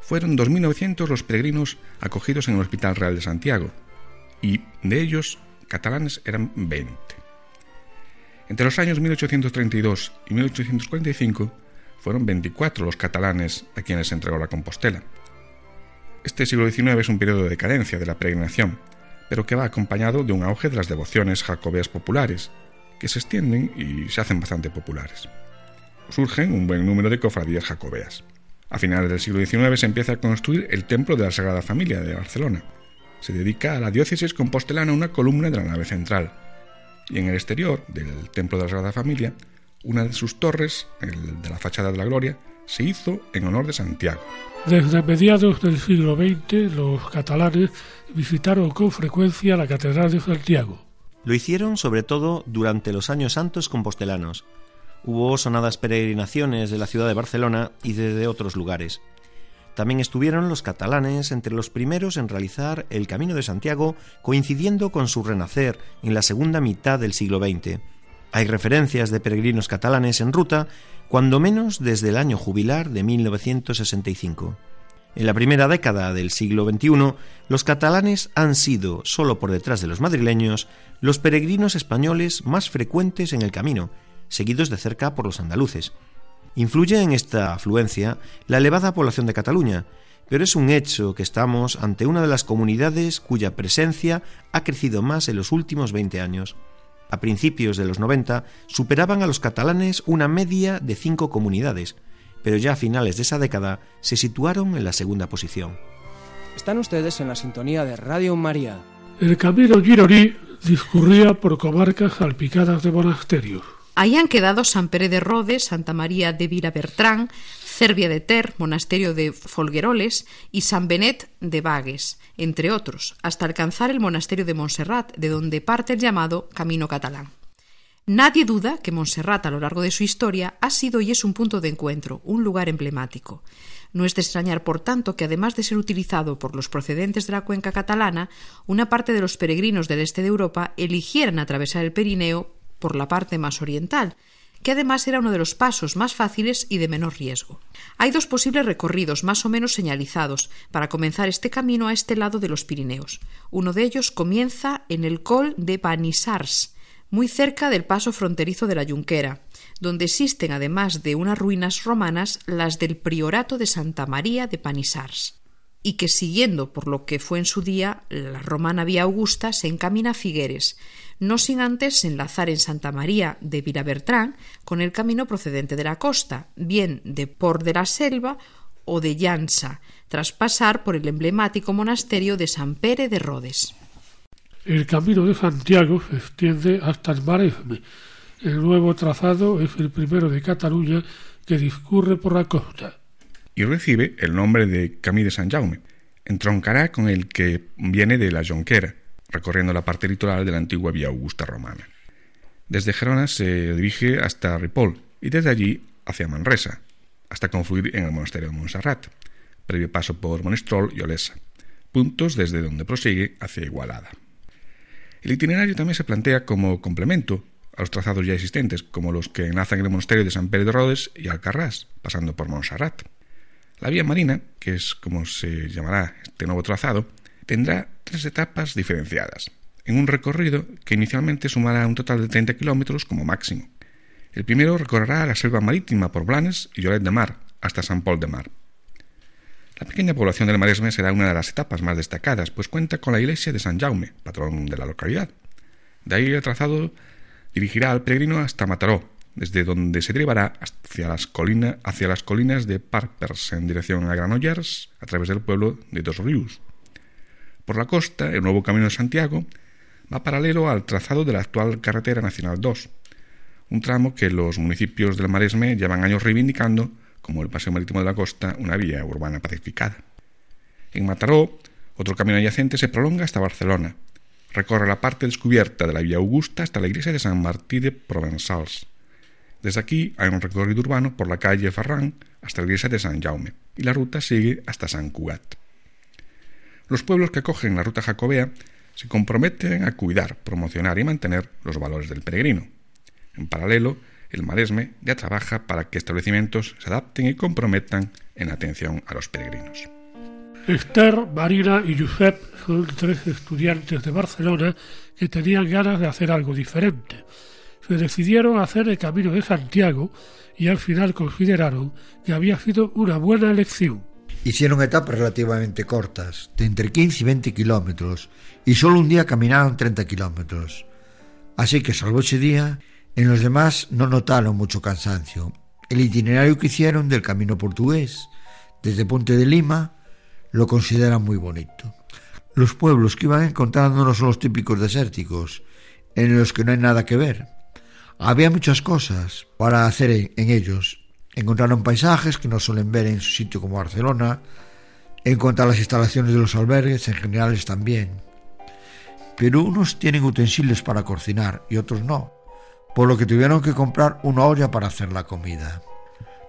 fueron 2.900 los peregrinos acogidos en el Hospital Real de Santiago, y de ellos catalanes eran 20. Entre los años 1832 y 1845 fueron 24 los catalanes a quienes se entregó la Compostela. Este siglo XIX es un periodo de decadencia de la peregrinación, pero que va acompañado de un auge de las devociones jacobeas populares, que se extienden y se hacen bastante populares. Surgen un buen número de cofradías jacobeas. A finales del siglo XIX se empieza a construir el Templo de la Sagrada Familia de Barcelona. Se dedica a la diócesis compostelana una columna de la nave central, y en el exterior del Templo de la Sagrada Familia, una de sus torres, el de la fachada de la Gloria, se hizo en honor de Santiago. Desde mediados del siglo XX, los catalanes visitaron con frecuencia la Catedral de Santiago. Lo hicieron sobre todo durante los años santos compostelanos. Hubo sonadas peregrinaciones de la ciudad de Barcelona y desde otros lugares. También estuvieron los catalanes entre los primeros en realizar el Camino de Santiago, coincidiendo con su renacer en la segunda mitad del siglo XX. Hay referencias de peregrinos catalanes en ruta, cuando menos desde el año jubilar de 1965. En la primera década del siglo XXI, los catalanes han sido, solo por detrás de los madrileños, los peregrinos españoles más frecuentes en el camino, seguidos de cerca por los andaluces. Influye en esta afluencia la elevada población de Cataluña, pero es un hecho que estamos ante una de las comunidades cuya presencia ha crecido más en los últimos 20 años. A principios de los 90 superaban a los catalanes una media de cinco comunidades, pero ya a finales de esa década se situaron en la segunda posición. Están ustedes en la sintonía de Radio María. El camino gironí discurría por comarcas salpicadas de monasterios. Ahí han quedado San Pere de Rodes, Santa María de Virabertrán, Cervia de Ter, Monasterio de Folgueroles y San Benet de Bagues, entre otros, hasta alcanzar el Monasterio de Montserrat, de donde parte el llamado Camino Catalán. Nadie duda que Montserrat a lo largo de su historia ha sido y es un punto de encuentro, un lugar emblemático. No es de extrañar, por tanto, que además de ser utilizado por los procedentes de la cuenca catalana, una parte de los peregrinos del este de Europa eligieran atravesar el Pirineo por la parte más oriental, que además era uno de los pasos más fáciles y de menor riesgo. Hay dos posibles recorridos más o menos señalizados para comenzar este camino a este lado de los Pirineos. Uno de ellos comienza en el Col de Panissars, muy cerca del paso fronterizo de la Junquera, donde existen, además de unas ruinas romanas, las del Priorato de Santa María de Panissars, y que siguiendo por lo que fue en su día la romana Vía Augusta, se encamina a Figueres, no sin antes enlazar en Santa María de Vilabertrán con el camino procedente de la costa, bien de Port de la Selva o de Llança, tras pasar por el emblemático monasterio de San Pere de Rodes. El camino de Santiago se extiende hasta el Maresme. El nuevo trazado es el primero de Cataluña que discurre por la costa. y recibe el nombre de Camí de San Jaume. Entroncará con el que viene de la Jonquera, recorriendo la parte litoral de la antigua Vía Augusta romana. Desde Gerona se dirige hasta Ripoll y desde allí hacia Manresa, hasta confluir en el monasterio de Montserrat, previo paso por Monistrol y Olesa, puntos desde donde prosigue hacia Igualada. El itinerario también se plantea como complemento a los trazados ya existentes, como los que enlazan el monasterio de San Pedro de Rodes y Alcarrás, pasando por Montserrat. La vía marina, que es como se llamará este nuevo trazado, tendrá tres etapas diferenciadas, en un recorrido que inicialmente sumará un total de 30 kilómetros como máximo. El primero recorrerá la selva marítima por Blanes y Lloret de Mar, hasta San Pol de Mar. La pequeña población del Maresme será una de las etapas más destacadas, pues cuenta con la iglesia de San Jaume, patrón de la localidad. De ahí el trazado dirigirá al peregrino hasta Mataró, desde donde se derivará hacia las, colinas de Parpers en dirección a Granollers, a través del pueblo de Dos Ríos. Por la costa, el nuevo camino de Santiago va paralelo al trazado de la actual carretera nacional 2, un tramo que los municipios del Maresme llevan años reivindicando como el paseo marítimo de la costa, una vía urbana pacificada. En Mataró, otro camino adyacente se prolonga hasta Barcelona. Recorre la parte descubierta de la Vía Augusta hasta la iglesia de San Martí de Provençals. Desde aquí hay un recorrido urbano por la calle Ferran hasta la iglesia de San Jaume y la ruta sigue hasta San Cugat. Los pueblos que acogen la ruta jacobea se comprometen a cuidar, promocionar y mantener los valores del peregrino. En paralelo, el Maresme ya trabaja para que establecimientos se adapten y comprometan en atención a los peregrinos. Esther, Marina y Josep son tres estudiantes de Barcelona que tenían ganas de hacer algo diferente. Se decidieron a hacer el camino de Santiago y al final consideraron que había sido una buena elección. Hicieron etapas relativamente cortas, de entre 15 y 20 kilómetros, y solo un día caminaron 30 kilómetros. Así que, salvo ese día, en los demás no notaron mucho cansancio. El itinerario que hicieron del camino portugués, desde Ponte de Lima, lo consideran muy bonito. Los pueblos que iban encontrando no son los típicos desérticos, en los que no hay nada que ver. Había muchas cosas para hacer en, ellos. Encontraron paisajes que no suelen ver en su sitio como Barcelona. En cuanto a las instalaciones de los albergues, en general también. Pero unos tienen utensilios para cocinar y otros no, por lo que tuvieron que comprar una olla para hacer la comida.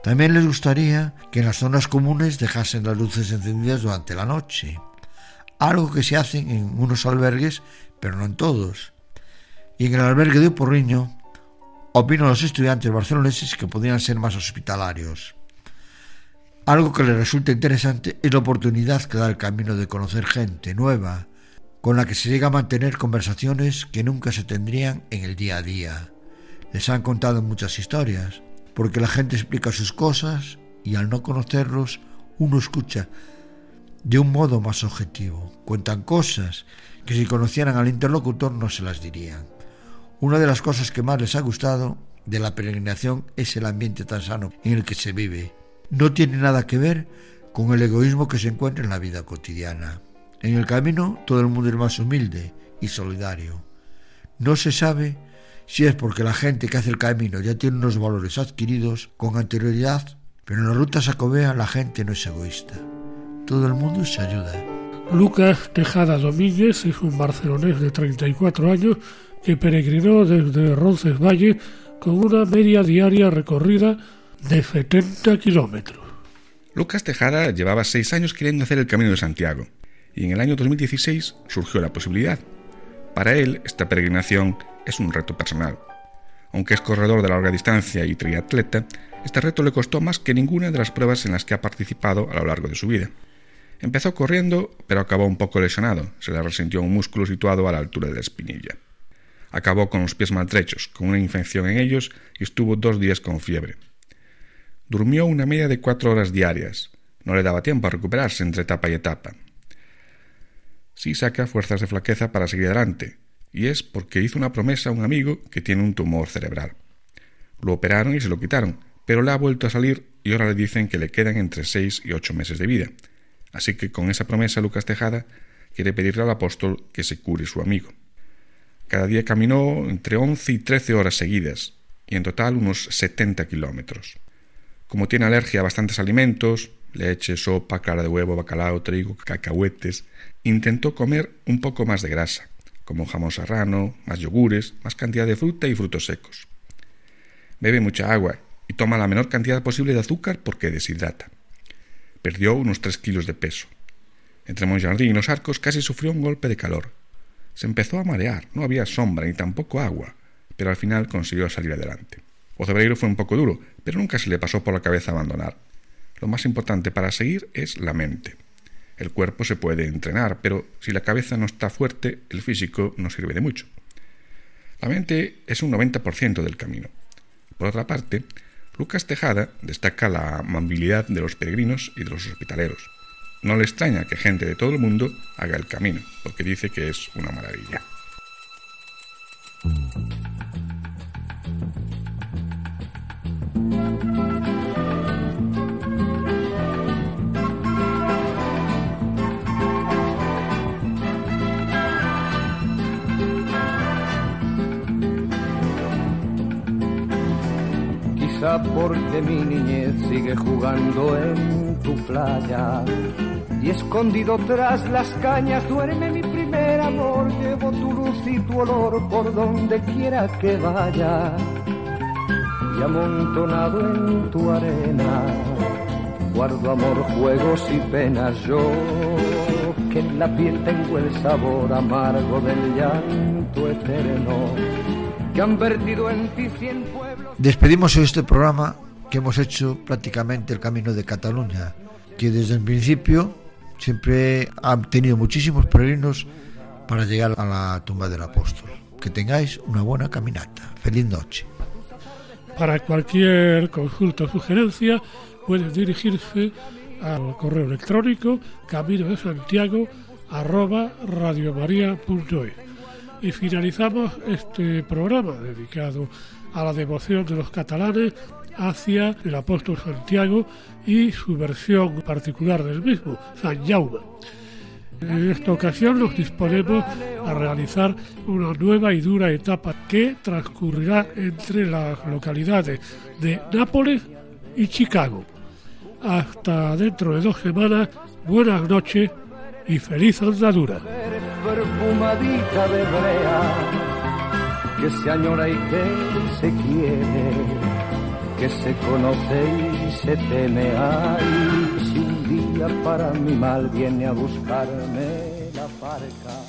También les gustaría que en las zonas comunes dejasen las luces encendidas durante la noche, algo que se hace en unos albergues, pero no en todos. Y en el albergue de Porriño opinan los estudiantes barceloneses que podrían ser más hospitalarios. Algo que les resulta interesante es la oportunidad que da el camino de conocer gente nueva, con la que se llega a mantener conversaciones que nunca se tendrían en el día a día. Les han contado muchas historias, porque la gente explica sus cosas y al no conocerlos uno escucha de un modo más objetivo. Cuentan cosas que si conocieran al interlocutor no se las dirían. Una de las cosas que más les ha gustado de la peregrinación es el ambiente tan sano en el que se vive. No tiene nada que ver con el egoísmo que se encuentra en la vida cotidiana. En el camino todo el mundo es más humilde y solidario. No se sabe si es porque la gente que hace el camino ya tiene unos valores adquiridos con anterioridad, pero en la ruta sacobea la gente no es egoísta. Todo el mundo se ayuda. Lucas Tejada Domínguez es un barcelonés de 34 años que peregrinó desde Roncesvalles con una media diaria recorrida de 70 kilómetros. Lucas Tejada llevaba seis años queriendo hacer el Camino de Santiago y en el año 2016 surgió la posibilidad. Para él, esta peregrinación es un reto personal. Aunque es corredor de larga distancia y triatleta, este reto le costó más que ninguna de las pruebas en las que ha participado a lo largo de su vida. Empezó corriendo, pero acabó un poco lesionado, se le resintió un músculo situado a la altura de la espinilla. Acabó con los pies maltrechos, con una infección en ellos y estuvo dos días con fiebre. Durmió una media de cuatro horas diarias. No le daba tiempo a recuperarse entre etapa y etapa. Sí saca fuerzas de flaqueza para seguir adelante, y es porque hizo una promesa a un amigo que tiene un tumor cerebral. Lo operaron y se lo quitaron, pero le ha vuelto a salir y ahora le dicen que le quedan entre seis y ocho meses de vida. Así que con esa promesa Lucas Tejada quiere pedirle al apóstol que se cure su amigo. Cada día caminó entre once y trece horas seguidas, y en total unos setenta kilómetros. Como tiene alergia a bastantes alimentos, leche, sopa, clara de huevo, bacalao, trigo, cacahuetes, intentó comer un poco más de grasa, como jamón serrano, más yogures, más cantidad de fruta y frutos secos. Bebe mucha agua y toma la menor cantidad posible de azúcar porque deshidrata. Perdió unos tres kilos de peso. Entre Montjardín y los arcos casi sufrió un golpe de calor. Se empezó a marear, no había sombra ni tampoco agua, pero al final consiguió salir adelante. Ocebreiro fue un poco duro, pero nunca se le pasó por la cabeza abandonar. Lo más importante para seguir es la mente. El cuerpo se puede entrenar, pero si la cabeza no está fuerte, el físico no sirve de mucho. La mente es un 90% del camino. Por otra parte, Lucas Tejada destaca la amabilidad de los peregrinos y de los hospitaleros. No le extraña que gente de todo el mundo haga el camino, porque dice que es una maravilla. Quizá porque mi niñez sigue jugando en tu playa y escondido tras las cañas duerme mi primer amor. Llevo tu luz y tu olor por donde quiera que vaya y amontonado en tu arena guardo amor, juegos y penas yo que en la piel tengo el sabor amargo del llanto eterno que han vertido en ti cien pueblos. Despedimos este programa que hemos hecho prácticamente el camino de Cataluña, que desde el principio siempre ha tenido muchísimos peregrinos para llegar a la tumba del apóstol. Que tengáis una buena caminata. Feliz noche. Para cualquier consulta o sugerencia pueden dirigirse al correo electrónico camino de Santiago radiomaria.es. Y finalizamos este programa dedicado a la devoción de los catalanes hacia el apóstol Santiago y su versión particular del mismo, San Jaume. En esta ocasión nos disponemos a realizar una nueva y dura etapa que transcurrirá entre las localidades de Nápoles y Chicago. Hasta dentro de dos semanas, buenas noches y feliz andadura. Que se conoce y se teme ay si un día para mi mal viene a buscarme la parca